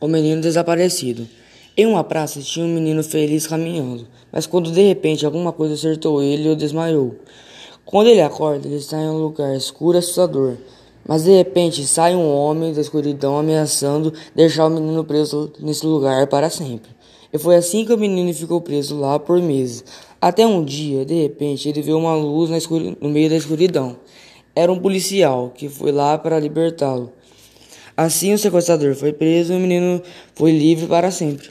O menino desaparecido. Em uma praça tinha um menino feliz caminhando, mas quando de repente alguma coisa acertou ele e desmaiou. Quando ele acorda, ele está em um lugar escuro e assustador. Mas de repente sai um homem da escuridão ameaçando deixar o menino preso nesse lugar para sempre. E foi assim que o menino ficou preso lá por meses. Até um dia, de repente, ele viu uma luz no meio da escuridão. Era um policial que foi lá para libertá-lo. Assim, o sequestrador foi preso e o menino foi livre para sempre.